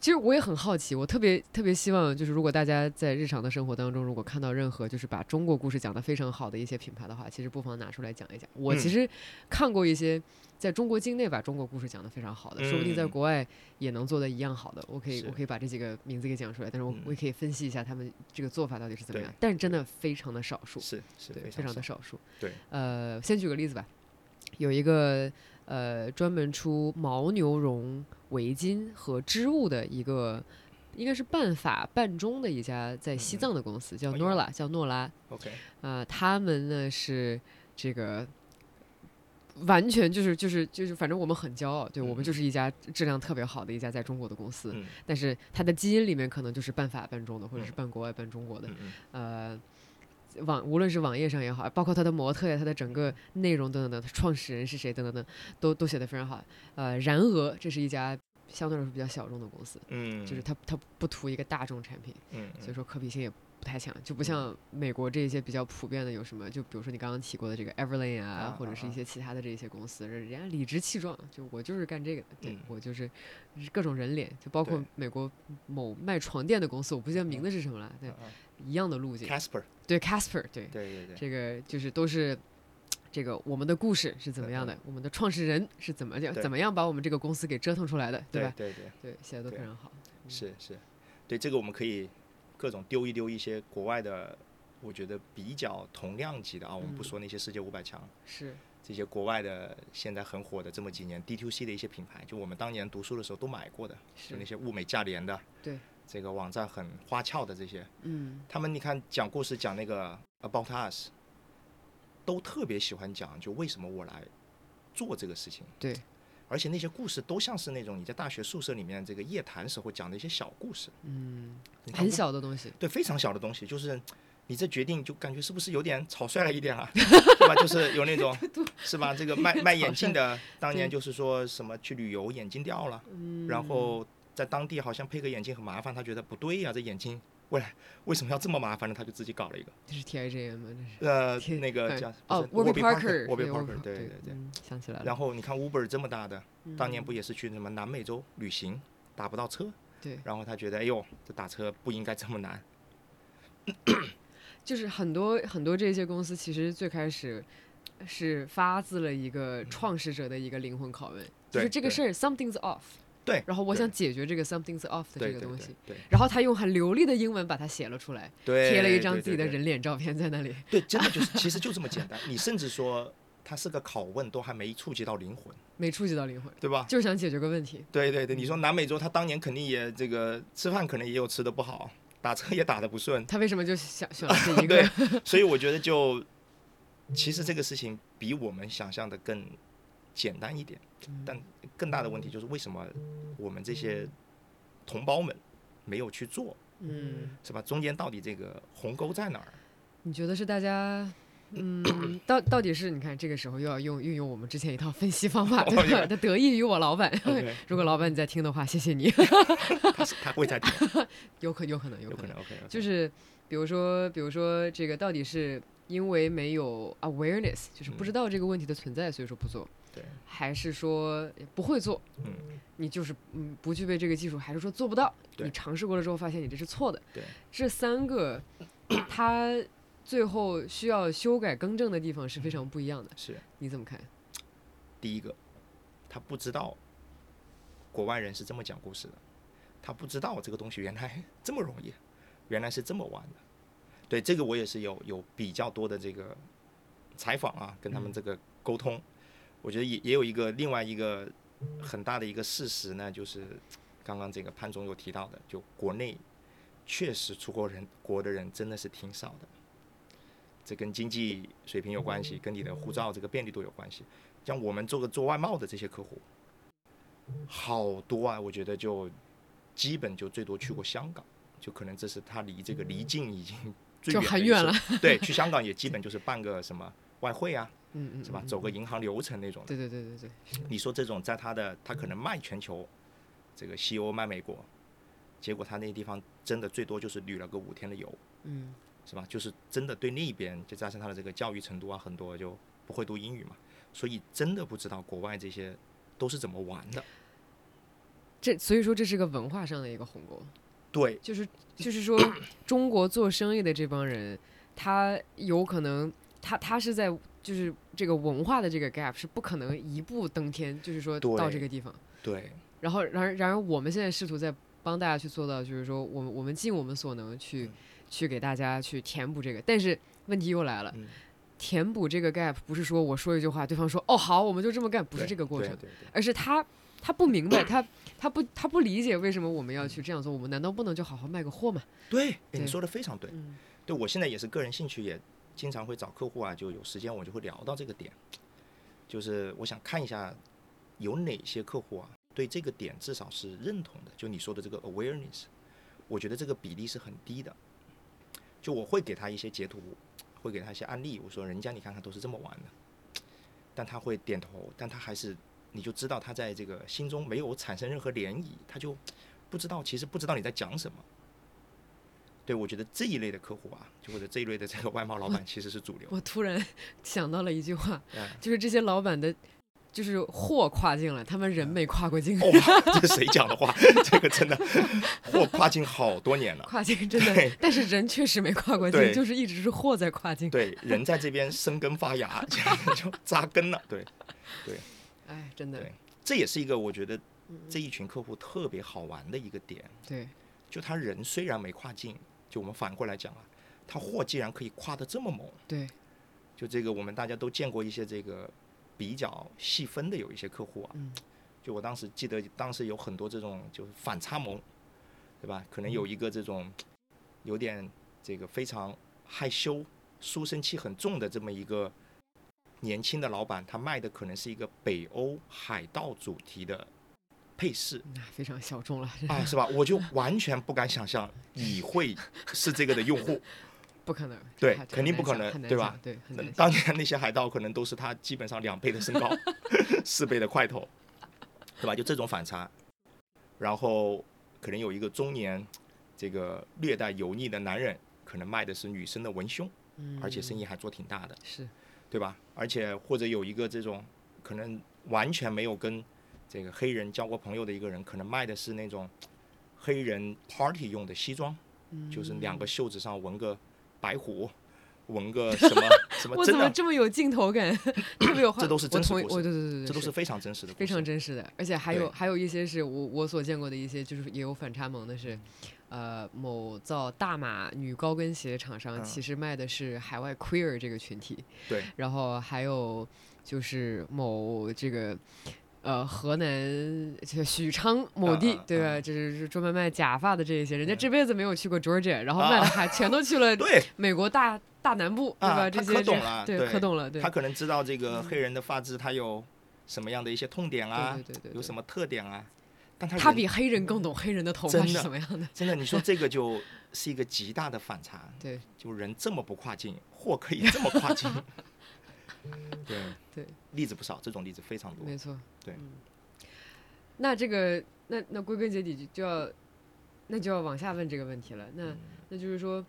其实我也很好奇，我特别特别希望，就是如果大家在日常的生活当中，如果看到任何就是把中国故事讲得非常好的一些品牌的话，其实不妨拿出来讲一讲。我其嗯实看过一些在中国境内把中国故事讲得非常好的，说不定在嗯国外也能做得一样好的。我可以我可以把这几个名字给讲出来，但是我嗯我也可以分析一下他们这个做法到底是怎么样。但是真的非常的少数。是是对，非常的少数。对，呃，先举个例子吧，有一个呃专门出牦牛绒围巾和织物的一个，应该是半法半中的一家在西嗯藏的公司，叫哎呦 Norla，叫诺拉。OK，呃，他们呢是这个。完全就是就是就是，反正我们很骄傲，对我们嗯。就是一家质量特别好的一家在中国的公司，嗯。但是它的基因里面可能就是半法半中的，或者是嗯。半国外半中国的。嗯嗯。呃，网无论是网页上也好，包括它的模特呀、它的整个内容等等等，创始人是谁等等等，都都写得非常好。呃，然而这是一家相对来说比较小众的公司，嗯，就是它它不图一个大众产品，嗯，所以说可比性也不太强，就不像美国这些比较普遍的有什么，就比如说你刚刚提过的这个 Everlane 啊，啊或者是一啊些其他的这些公司，人家理直气壮，就我就是干这个的，对、嗯我就是各种人脸，就包括美国某卖床垫的公司，我不记得名字是什么了，对，啊一样的路径，Casper，对 Casper，对，对对对，这个就是都是。这个我们的故事是怎么样的？我们的创始人是怎么样怎么样把我们这个公司给折腾出来的，对吧？对对，对，写的都非常好。是是，对这个我们可以各种丢一丢一些国外的，我觉得比较同量级的啊，我们不嗯。说那些世界五百强，是，这些国外的现在很火的这么几年 D2C 的一些品牌，就我们当年读书的时候都买过的，就是那些物美价廉的，对，这个网站很花俏的这些，嗯，他们你看讲故事讲那个 About Us，都特别喜欢讲，就为什么我来做这个事情。对，而且那些故事都像是那种你在大学宿舍里面这个夜谈时候讲的一些小故事，嗯，很小的东西，对，非常小的东西，就是你这决定就感觉是不是有点草率了一点啊，对吧？就是有那种 是吧？这个卖 卖眼镜的，当年就是说什么去旅游眼镜掉了，嗯，然后在当地好像配个眼镜很麻烦，他觉得不对呀、这眼镜未来为什么要这么麻烦呢？他就自己搞了一个，这是 T I J M 吗？这是呃，那个叫哦，Warby，Warby Parker，Warby 对 Parker，对对对想起来了，然后你看 Uber 这么大的，当年嗯不也是去什么南美洲旅行打不到车，对，然后他觉得哎呦这打车不应该这么难，就是很多很多这些公司其实最开始是发自了一个创始者的一个灵魂拷问，就是这个事儿 something's off，对，然后我想解决这个 something's off 的这个东西，对然后他用很流利的英文把它写了出来，对，贴了一张自己的人脸照片在那里，对，真的就是，其实就这么简单。你甚至说它是个拷问，都还没触及到灵魂，没触及到灵魂，对吧？就是想解决个问题，对对对，你说南美洲，他当年肯定也这个吃饭可能也有吃的不好，打车也打的不顺，他为什么就想选了这一个？所以我觉得就其实这个事情比我们想象的更简单一点，但更大的问题就是为什么我们这些同胞们没有去做，嗯，是吧？中间到底这个鸿沟在哪儿？你觉得是大家？嗯，到到底是你看这个时候又要用运用我们之前一套分析方法，对吧？他 得益于我老板。如果老板你在听的话，谢谢你。他是他会在听，有可有可能有有可可能，就是比如说比如说这个到底是因为没有 awareness，就是不知道这个问题的存在，所以说不做，对，还是说不会做？嗯，你就是嗯不具备这个技术，还是说做不到？对你尝试过了之后发现你这是错的。对，这三个 它最后需要修改更正的地方是非常不一样的。是你怎么看？第一个，他不知道国外人是这么讲故事的，他不知道这个东西原来这么容易，原来是这么玩的。对这个我也是有有比较多的这个采访啊，跟他们这个沟通，我觉得也也有一个另外一个很大的一个事实呢，就是刚刚这个潘总有提到的，就国内确实出国人国的人真的是挺少的，这跟经济水平有关系，跟你的护照这个便利度有关系。像我们做个做外贸的这些客户，好多啊，我觉得就基本就最多去过香港，就可能这是他离这个离境已经最就远的一次很远了。对，去香港也基本就是办个什么外汇啊，嗯嗯，是吧？嗯走个银行流程那种的。对对对对对，你说这种在他的他可能卖全球，这个西欧卖美国，结果他那地方真的最多就是旅了个五天的游，嗯是吧？就是真的对那边，就加上他的这个教育程度啊，很多就不会读英语嘛，所以真的不知道国外这些都是怎么玩的。这所以说这是个文化上的一个鸿沟。对，就是就是说，中国做生意的这帮人，他有可能，他他是在就是这个文化的这个 gap 是不可能一步登天，就是说到这个地方。对，然后，然而然而我们现在试图在帮大家去做到，就是说，我们我们尽我们所能去、嗯去给大家去填补这个，但是问题又来了，嗯填补这个 gap 不是说我说一句话，对方说哦好，我们就这么干，不是这个过程，而是他他不明白，他他不他不理解为什么我们要去这样做，我们难道不能就好好卖个货吗？对，你说的非常对。嗯对我现在也是个人兴趣，也经常会找客户啊，就有时间我就会聊到这个点，就是我想看一下有哪些客户啊对这个点至少是认同的，就你说的这个 awareness，我觉得这个比例是很低的。就我会给他一些截图，会给他一些案例，我说人家你看看都是这么玩的，但他会点头，但他还是你就知道他在这个心中没有产生任何涟漪，他就不知道其实不知道你在讲什么。对，我觉得这一类的客户啊，就或者这一类的这个外贸老板其实是主流。我突然 想到了一句话，哎就是这些老板的，就是货跨境了，他们人没跨过境。哦，这是谁讲的话？这个真的，货跨境好多年了。跨境真的，但是人确实没跨过境，就是一直是货在跨境。对，人在这边生根发芽，就扎根了。对，哎，真的对，这也是一个我觉得这一群客户特别好玩的一个点。对，就他人虽然没跨境，就我们反过来讲啊，他货既然可以跨得这么猛，对，就这个我们大家都见过一些这个比较细分的有一些客户啊，嗯。就我当时记得当时有很多这种就是反差萌，对吧？可能有一个这种有点这个非常害羞、书生气很重的这么一个年轻的老板，他卖的可能是一个北欧海盗主题的配饰。那非常小众了，啊，是吧？我就完全不敢想象你会是这个的用户。不可能。对肯定不可能对吧对，当年那些海盗可能都是他基本上两倍的身高，四倍的块头，对吧？就这种反差，然后可能有一个中年这个略带油腻的男人，可能卖的是女生的文胸，嗯而且生意还做挺大的，是对吧？而且或者有一个这种可能完全没有跟这个黑人交过朋友的一个人，可能卖的是那种黑人 party 用的西装，就是两个袖子上纹个白虎，纹个什 么什么，我怎么，这么有镜头感？特别有画，这都是真实故事我对对对对，是这都是非常真实的非常真实的，而且还有对还有一些是我我所见过的一些，就是也有反差萌的是，呃，某造大码女高跟鞋厂商嗯其实卖的是海外 queer 这个群体，对，然后还有就是某这个。呃，河南这许昌某地，对吧？啊就是是专门卖假发的这一些，人家嗯这辈子没有去过 Georgia，然后卖的还全都去了对。美国大大南部，对吧？啊他可这些是懂了对，可懂了，对，他可能知道这个黑人的发质他有什么样的一些痛点啊，对对对有什么特点啊，但他他比黑人更懂黑人的头发什么样的，真的，你说这个就是一个极大的反差，对。就人这么不跨境，货可以这么跨境，对。对，例子不少，这种例子非常多，没错，对。嗯。那这个，那那归根结底就就要，那就要往下问这个问题了。那嗯。那就是说，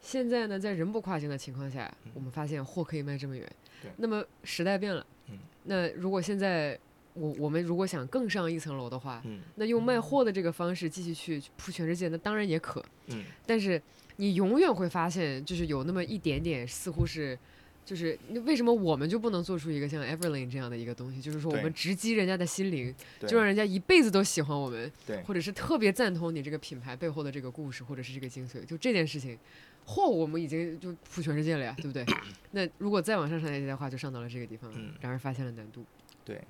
现在呢，在人不跨境的情况下，嗯。我们发现货可以卖这么远对。那么时代变了，嗯。那如果现在我我们如果想更上一层楼的话，嗯那用卖货的这个方式继续去铺全世界，那当然也可。嗯。但是你永远会发现，就是有那么一点点，似乎是，就是那为什么我们就不能做出一个像 Everlane 这样的一个东西？就是说，我们直击人家的心灵，就让人家一辈子都喜欢我们，对或者是特别赞同你这个品牌背后的这个故事，或者是这个精髓。就这件事情，货我们已经就铺全世界了呀，对不对？那如果再往上上台阶的话，就上到了这个地方然而发现了难度。对。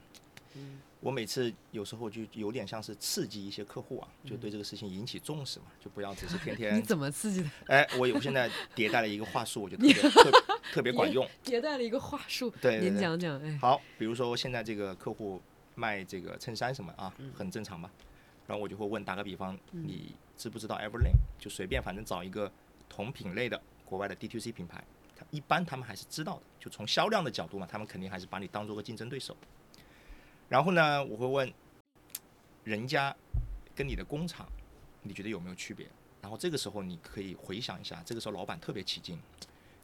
嗯我每次有时候就有点像是刺激一些客户啊，就嗯对这个事情引起重视嘛，就不要只是天天 你天怎么刺激他？哎，我有现在迭代了一个话术，我觉得特别特别特别管用。迭代了一个话术，您对对对讲讲，哎，好，比如说现在这个客户卖这个衬衫什么啊，很正常吧？然后我就会问，打个比方，嗯你知不知道 Everlane？就随便反正找一个同品类的国外的 DTC 品牌，他一般他们还是知道的。就从销量的角度嘛，他们肯定还是把你当做个竞争对手。然后呢，我会问人家跟你的工厂，你觉得有没有区别？然后这个时候你可以回想一下，这个时候老板特别起劲，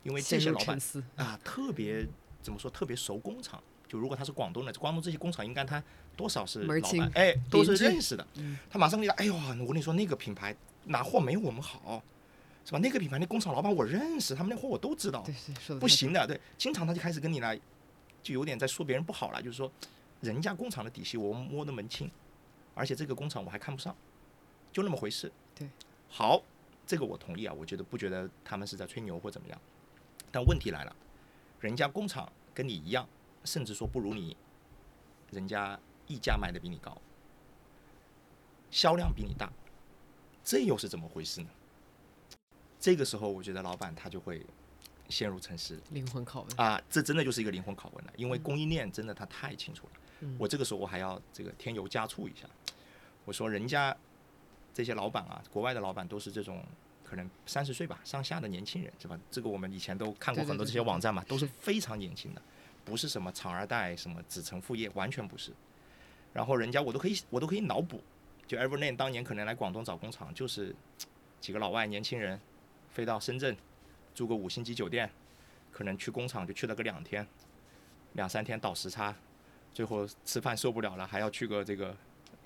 因为这些老板。啊，特别怎么说，特别熟工厂。就如果他是广东的，广东这些工厂应该他多少是老板，哎，都是认识的。嗯他马上跟你讲，哎呦，我跟你说那个品牌拿货没我们好，是吧？那个品牌那工厂老板我认识，他们那货我都知道不行的。对，经常他就开始跟你来，就有点在说别人不好了，就是说人家工厂的底细我们摸得门清，而且这个工厂我还看不上，就那么回事。对，好，这个我同意啊，我觉得不觉得他们是在吹牛或怎么样，但问题来了，人家工厂跟你一样，甚至说不如你，人家溢价卖的比你高，销量比你大，这又是怎么回事呢？这个时候，我觉得老板他就会陷入沉思灵魂拷问。啊，这真的就是一个灵魂拷问了，因为供应链真的他太清楚了。嗯我这个时候我还要这个添油加醋一下，我说人家这些老板啊，国外的老板都是这种可能三十岁吧上下的年轻人，是吧？这个我们以前都看过很多这些网站嘛，都是是非常年轻的，不是什么厂二代、什么子承父业，完全不是。然后人家我都可以我都可以脑补，就 Everlane 当年可能来广东找工厂，就是几个老外年轻人飞到深圳住个五星级酒店，可能去工厂就去了个两天，两三天倒时差，最后吃饭受不了了，还要去个这个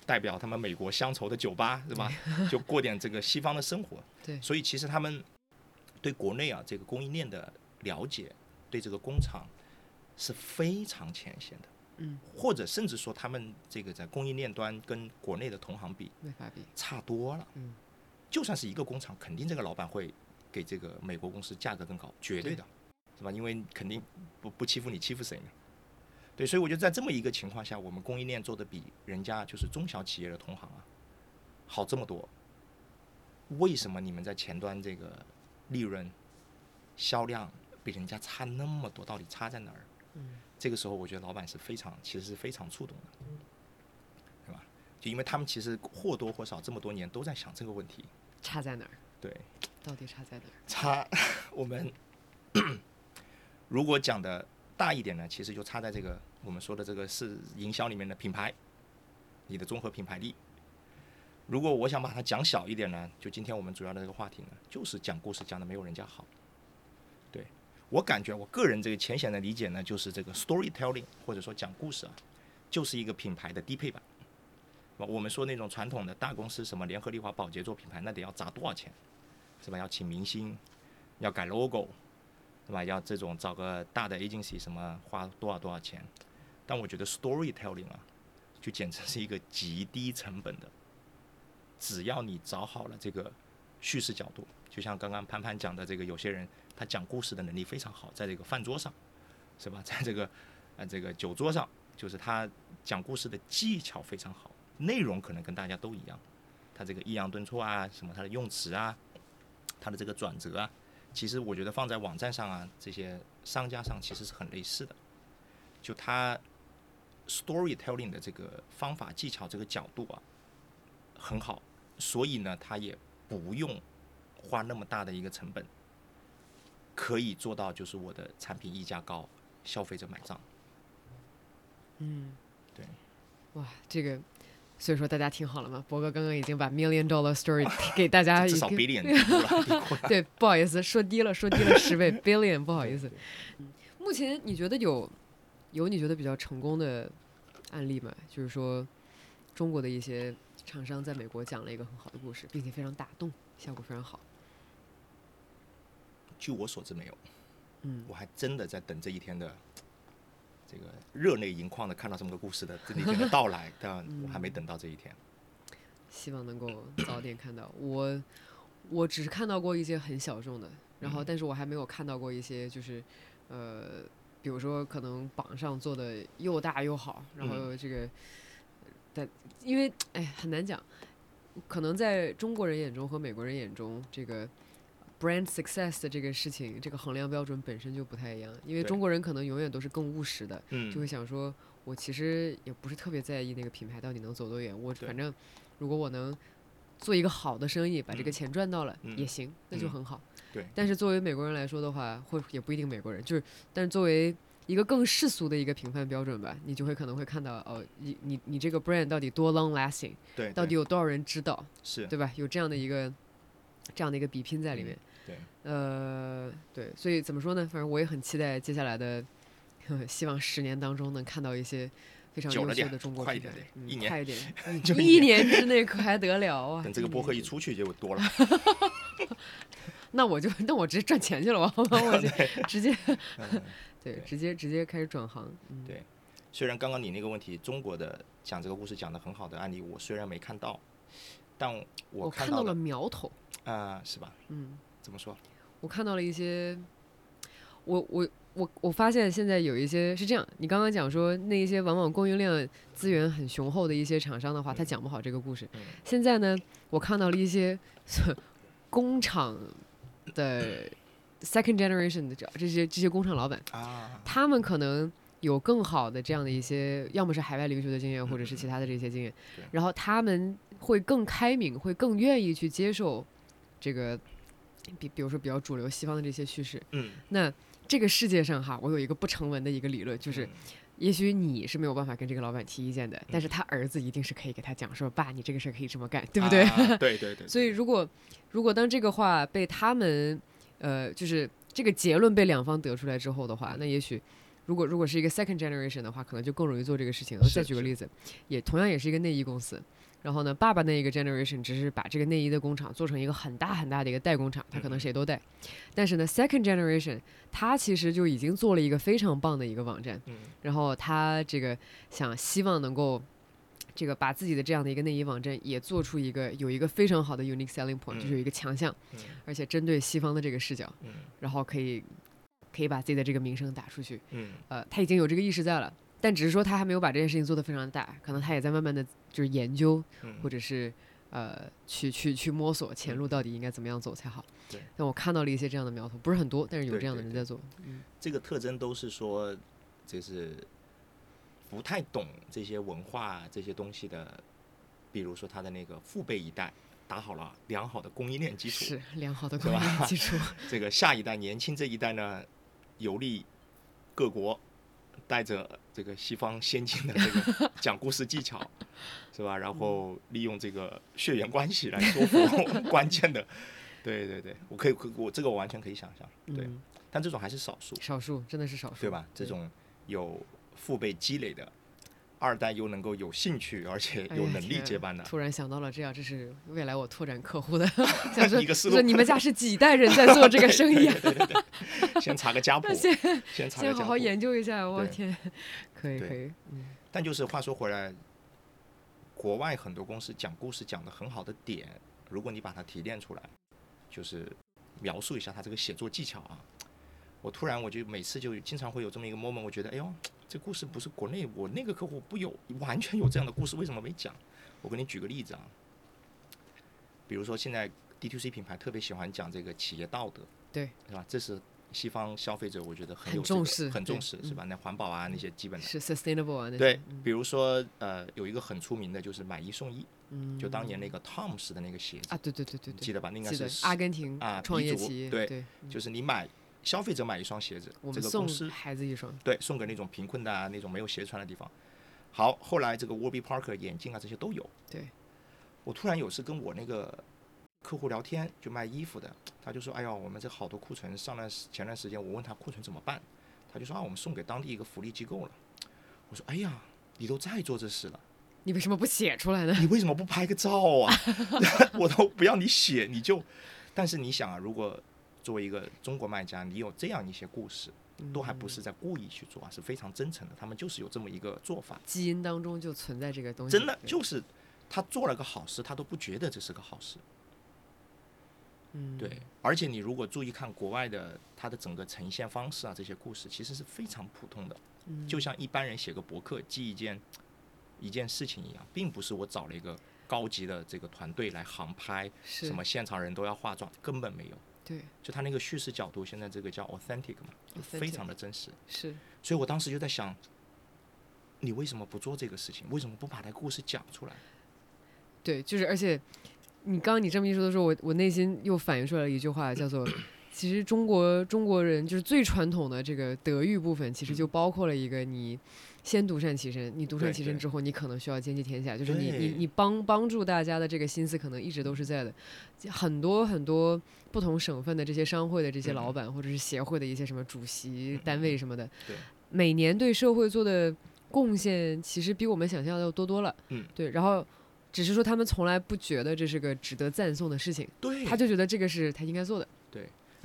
代表他们美国乡愁的酒吧，是吧？就过点这个西方的生活。对所以其实他们对国内啊这个供应链的了解，对这个工厂是非常浅显的。嗯，或者甚至说他们这个在供应链端跟国内的同行比没法比。差多了。嗯，就算是一个工厂，肯定这个老板会给这个美国公司价格更高，绝对的，是吧？因为肯定不不欺负你，欺负谁呢？对，所以我觉得在这么一个情况下，我们供应链做的比人家就是中小企业的同行啊好这么多。为什么你们在前端这个利润、销量比人家差那么多？到底差在哪儿？嗯，这个时候我觉得老板是非常，其实是非常触动的，对吧？就因为他们其实或多或少这么多年都在想这个问题，差在哪儿？对，到底差在哪儿？差 我们 如果讲的大一点呢，其实就差在这个我们说的这个是营销里面的品牌，你的综合品牌力。如果我想把它讲小一点呢，就今天我们主要的这个话题呢，就是讲故事讲的没有人家好。对我感觉，我个人这个浅显的理解呢，就是这个 storytelling 或者说讲故事啊，就是一个品牌的低配版。我们说那种传统的大公司，什么联合利华、宝洁做品牌，那得要砸多少钱？是吧？要请明星，要改 logo，对吧？要这种找个大的 agency 什么花多少多少钱？但我觉得 storytelling 啊，就简直是一个极低成本的，只要你找好了这个叙事角度，就像刚刚潘潘讲的，这个有些人他讲故事的能力非常好，在这个饭桌上，是吧？在这个呃这个酒桌上，就是他讲故事的技巧非常好，内容可能跟大家都一样，他这个抑扬顿挫啊，什么他的用词啊。他的这个转折啊，其实我觉得放在网站上啊，这些商家上其实是很类似的。就他 storytelling 的这个方法技巧这个角度啊，很好，所以呢，他也不用花那么大的一个成本，可以做到就是我的产品溢价高，消费者买账。嗯，对。哇，这个，所以说大家听好了吗？博哥刚刚已经把 Million Dollar Story 给大家已至少经 billion。对，不好意思，说低了，说低了十倍，billion，不好意思。嗯，目前你觉得有有你觉得比较成功的案例吗，就是说中国的一些厂商在美国讲了一个很好的故事，并且非常打动，效果非常好。据我所知没有，嗯，我还真的在等这一天的这个热泪盈眶的看到这么多故事的这一天的到来，但我还没等到这一天。希望能够早点看到。我我只是看到过一些很小众的，然后嗯但是我还没有看到过一些就是呃，比如说可能榜上做的又大又好，然后嗯这个但因为哎很难讲，可能在中国人眼中和美国人眼中这个。Brand success 的这个事情，这个衡量标准本身就不太一样，因为中国人可能永远都是更务实的，嗯，就会想说，我其实也不是特别在意那个品牌到底能走多远，我反正如果我能做一个好的生意，把这个嗯。钱赚到了、嗯。也行，那就嗯。很好。对。但是作为美国人来说的话，或也不一定美国人，就是但是作为一个更世俗的一个评判标准吧，你就会可能会看到哦，你你你这个 brand 到底多 long lasting，对，到底有多少人知道，是。对吧？有这样的一个这样的一个比拼在里嗯面。对，呃，对，所以怎么说呢？反正我也很期待接下来的，希望十年当中能看到一些非常优秀的中国快一品牌嗯点点一年快一点，就一一年之内可还得了啊！等 这个播客一出去就多了。那我就那我直接赚钱去了吧，我就直接嗯对，对直接直接开始转行。嗯，对虽然刚刚你那个问题，中国的讲这个故事讲的很好的案例，我虽然没看到，但我看了到了苗头，啊、是吧？嗯，怎么说？我看到了一些，我我我我发现现在有一些是这样，你刚刚讲说那一些往往供应链资源很雄厚的一些厂商的话，他嗯讲不好这个故事。嗯现在呢，我看到了一些工厂的 second generation 的这这些这些工厂老板，啊，他们可能有更好的这样的一些，要么是海外留学的经验，或者是其他的这些经验对，然后他们会更开明，会更愿意去接受这个，比比如说比较主流西方的这些叙事。嗯，那这个世界上哈，我有一个不成文的一个理论，就是嗯也许你是没有办法跟这个老板提意见的，但是他儿子一定是可以给他讲说，爸，你这个事儿可以这么干，对不对？啊对对对，所以如果如果当这个话被他们呃，就是这个结论被两方得出来之后的话，那也许如果如果是一个 second generation 的话，可能就更容易做这个事情。再举个例子，也同样也是一个内衣公司。然后呢，爸爸那一个 generation 只是把这个内衣的工厂做成一个很大很大的一个代工厂，他可能谁都带。但是呢，second generation 他其实就已经做了一个非常棒的一个网站，嗯。然后他这个想希望能够这个把自己的这样的一个内衣网站也做出一个有一个非常好的 unique selling point，、就是有一个强项，嗯。而且针对西方的这个视角，嗯。然后可以可以把自己的这个名声打出去。嗯。呃，他已经有这个意识在了，但只是说他还没有把这件事情做得非常大，可能他也在慢慢的就是研究，嗯，或者是呃去去去摸索前路到底应该怎么样走才好。对，但我看到了一些这样的苗头，不是很多，但是有这样的对对对人在做。嗯，这个特征都是说，就是不太懂这些文化这些东西的，比如说他的那个父辈一代打好了良好的供应链基础，是良好的供应链基础。这个下一代年轻这一代呢，游历各国，带着这个西方先进的这个 讲故事技巧，是吧？然后利用这个血缘关系来说服 关键的，对对对，我可以，可我这个我完全可以想象，对，嗯，但这种还是少数，少数真的是少数，对吧？这种有父辈积累的。二代又能够有兴趣，而且有能力接班的，突然想到了这样，这是未来我拓展客户的，想说一个思路。说你们家是几代人在做这个生意？啊？对对对对，先查个家谱 那，先先查个家谱。先好好研究一下，我天，可以可以，嗯。但就是话说回来，国外很多公司讲故事讲的很好的点，如果你把它提炼出来，就是描述一下他这个写作技巧啊。我突然我就每次就经常会有这么一个 moment，我觉得哎呦，这故事不是国内我那个客户不有完全有这样的故事，为什么没讲？我给你举个例子啊，比如说现在 D2C 品牌特别喜欢讲这个企业道德，对，是吧？这是西方消费者我觉得很很有这个重视很重视，是嗯吧？那环保啊那些基本的。是 sustainable 对，比如说呃，有一个很出名的就是买一送一，嗯，就当年那个 Toms 的那个鞋子，啊，对对对对对，记得吧？那应该是阿根廷啊创业企业，对就是你买消费者买一双鞋子，我们送这个公司孩子一双，对送给那种贫困的啊那种没有鞋穿的地方。好，后来这个 Warby Parker 眼镜啊这些都有。对，我突然有次跟我那个客户聊天，就卖衣服的，他就说：“哎呀，我们这好多库存，上段前段时间我问他库存怎么办，他就说啊，我们送给当地一个福利机构了。”我说：“哎呀，你都在做这事了，你为什么不写出来呢？你为什么不拍个照啊？我都不要你写，你就。但是你想啊，如果作为一个中国卖家，你有这样一些故事，都还不是在故意去做啊，是非常真诚的。他们就是有这么一个做法，基因当中就存在这个东西。真的就是他做了个好事，他都不觉得这是个好事。嗯，对，而且你如果注意看国外的它的整个呈现方式啊，这些故事其实是非常普通的，嗯就像一般人写个博客记一件一件事情一样，并不是我找了一个高级的这个团队来航拍，什么现场人都要化妆，根本没有。对就他那个叙事角度，现在这个叫 authentic 嘛，非常的真实。是所以我当时就在想，你为什么不做这个事情？为什么不把那个故事讲出来？对，就是而且你刚刚你这么一说的时候，我我内心又反映出来了一句话，叫做。其实中国中国人就是最传统的这个德育部分，其实就包括了一个你先独善其身，你独善其身之后，你可能需要兼济天下，就是你你你帮帮助大家的这个心思可能一直都是在的。很多很多不同省份的这些商会的这些老嗯板，或者是协会的一些什么主席、单位什么的，对每年对社会做的贡献，其实比我们想象的要多多了。嗯，对，然后只是说他们从来不觉得这是个值得赞颂的事情，对，他就觉得这个是他应该做的。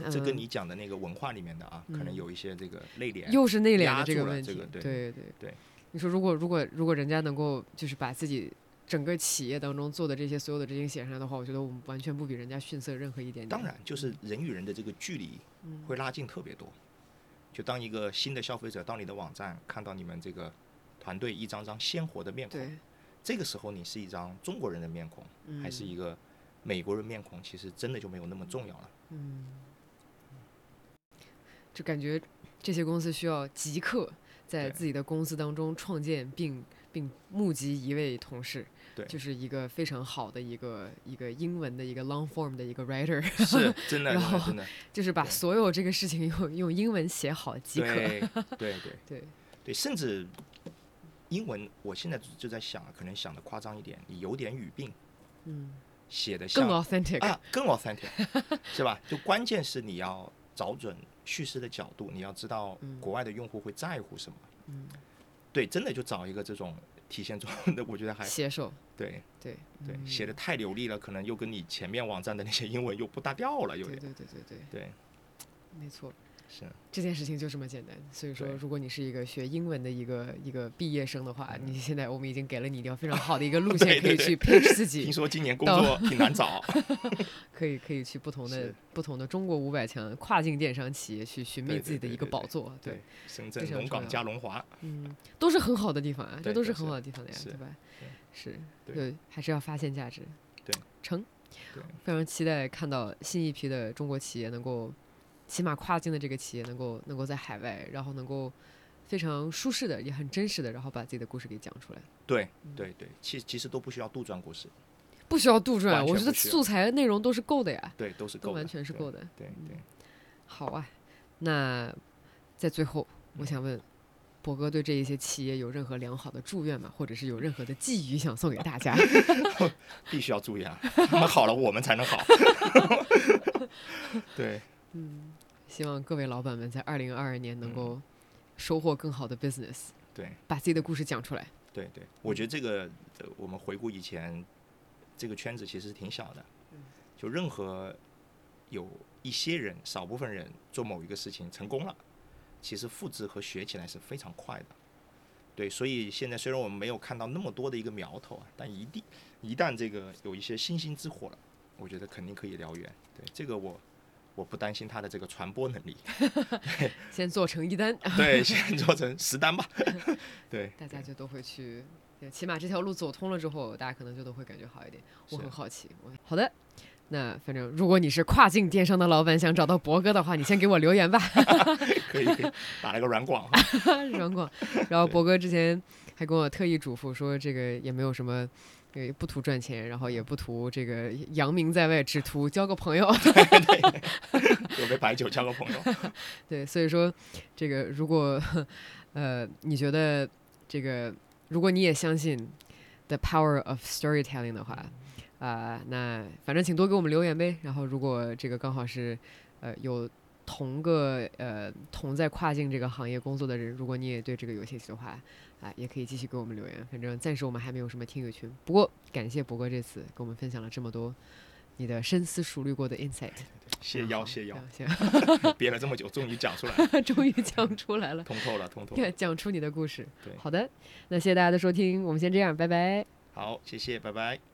对，这跟嗯你讲的那个文化里面的啊，可能嗯有一些这个内敛。又是内敛的这个问题，这个对对对对你说如果如果如果人家能够就是把自己整个企业当中做的这些所有的这些写上来的话，我觉得我们完全不比人家逊色任何一点点。当然，就是人与人的这个距离嗯会拉近特别多。就当一个新的消费者到你的网站，看到你们这个团队一张张鲜活的面孔，这个时候你是一张中国人的面孔，嗯还是一个美国人面孔，其实真的就没有那么重要了。嗯，就感觉这些公司需要即刻在自己的公司当中创建并并募集一位同事，对就是一个非常好的一个一个英文的一个 long form 的一个 writer，是 真的，然后真的，就是把所有这个事情用用英文写好即可。对对 对对，对，甚至英文，我现在就在想，可能想的夸张一点，你有点语病，嗯，写的更 authentic，、啊，更 authentic，是吧？就关键是你要找准叙事的角度，你要知道嗯国外的用户会在乎什么。嗯，对，真的就找一个这种体现中的，我觉得还写手，对对对，嗯写的太流利了，可能又跟你前面网站的那些英文又不搭调了，有对点对对对对，对，没错。是。这件事情就这么简单，所以说，如果你是一个学英文的一个一个毕业生的话，你现在我们已经给了你一条非常好的一个 路线，可以去 pitch 自己，听说今年工作挺难找，可以可以去不同的不同的中国五百强跨境电商企业去寻觅自己的一个宝座，对，深圳、龙岗加龙华，嗯，都是很好的地方啊，这都是很好的地方的呀，对吧？是，对对，还是要发现价值，对，成，非常期待看到新一批的中国企业能够，起码跨境的这个企业能够能够在海外，然后能够非常舒适的，也很真实的，然后把自己的故事给讲出来，对嗯对对，其其实都不需要杜撰故事，不需要杜撰，我觉得素材内容都是够的呀，对，都是够的，完全是够的。对对，好啊，那在最后，我想问。博哥对这一些企业有任何良好的祝愿吗？或者是有任何的寄语想送给大家？必须要注意啊，他 们好了，我们才能好。对，嗯，希望各位老板们在二零二二年能嗯够收获更好的 business，对，把自己的故事讲出来。对对，我觉得这个呃我们回顾以前这个圈子其实挺小的，就任何有一些人少部分人做某一个事情成功了，其实复制和学起来是非常快的。对，所以现在虽然我们没有看到那么多的一个苗头啊，但一定一旦这个有一些星星之火了，我觉得肯定可以燎原。对，这个我我不担心它的这个传播能力。先做成一单，对，先做成十单吧。对，大家就都会去，对起码这条路走通了之后，大家可能就都会感觉好一点。我很好奇，我好的。那反正，如果你是跨境电商的老板，想找到博哥的话，你先给我留言吧，可以可以打了个软广哈。软广。然后博哥之前还跟我特意嘱咐说，这个也没有什么，呃，不图赚钱，然后也不图这个扬名在外，只图交个朋友。有杯白酒交个朋友。对，所以说这个如果呃你觉得这个如果你也相信 the power of storytelling 的话，啊、那反正请多给我们留言呗。然后如果这个刚好是呃有同个呃同在跨境这个行业工作的人，如果你也对这个有兴趣的话，啊，也可以继续给我们留言。反正暂时我们还没有什么听友群，不过感谢博哥这次跟我们分享了这么多你的深思熟虑过的 insight。谢 腰谢邀，行，憋了这么久，终于讲出来了，终于讲出来了，通透了，通透了。讲出你的故事。对好的，那谢谢大家的收听，我们先这样，拜拜。好，谢谢，拜拜。